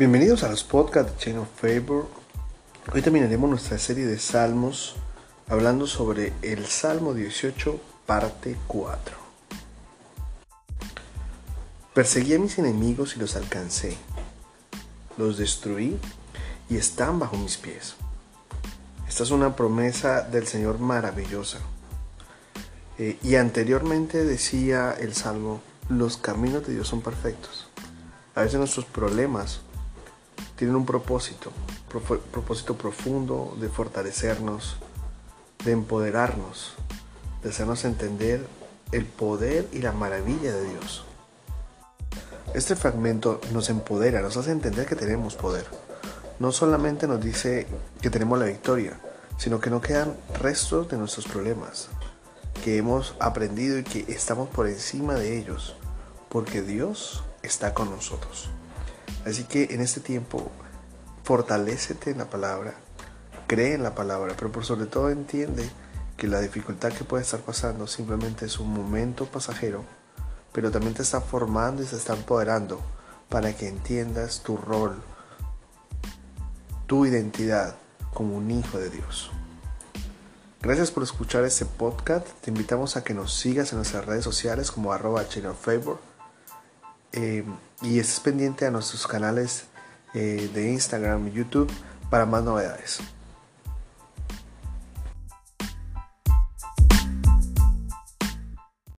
Bienvenidos a los podcasts de Chain of Favor. Hoy terminaremos nuestra serie de salmos hablando sobre el Salmo 18, parte 4. Perseguí a mis enemigos y los alcancé. Los destruí y están bajo mis pies. Esta es una promesa del Señor maravillosa. Eh, y anteriormente decía el Salmo, los caminos de Dios son perfectos. A veces nuestros problemas tienen un propósito, propósito profundo de fortalecernos, de empoderarnos, de hacernos entender el poder y la maravilla de Dios. Este fragmento nos empodera, nos hace entender que tenemos poder. No solamente nos dice que tenemos la victoria, sino que no quedan restos de nuestros problemas, que hemos aprendido y que estamos por encima de ellos, porque Dios está con nosotros. Así que en este tiempo, fortalécete en la palabra, cree en la palabra, pero por sobre todo entiende que la dificultad que puede estar pasando simplemente es un momento pasajero, pero también te está formando y se está empoderando para que entiendas tu rol, tu identidad como un hijo de Dios. Gracias por escuchar este podcast. Te invitamos a que nos sigas en nuestras redes sociales como arroba favor eh, y estés pendiente a nuestros canales eh, de Instagram y YouTube para más novedades.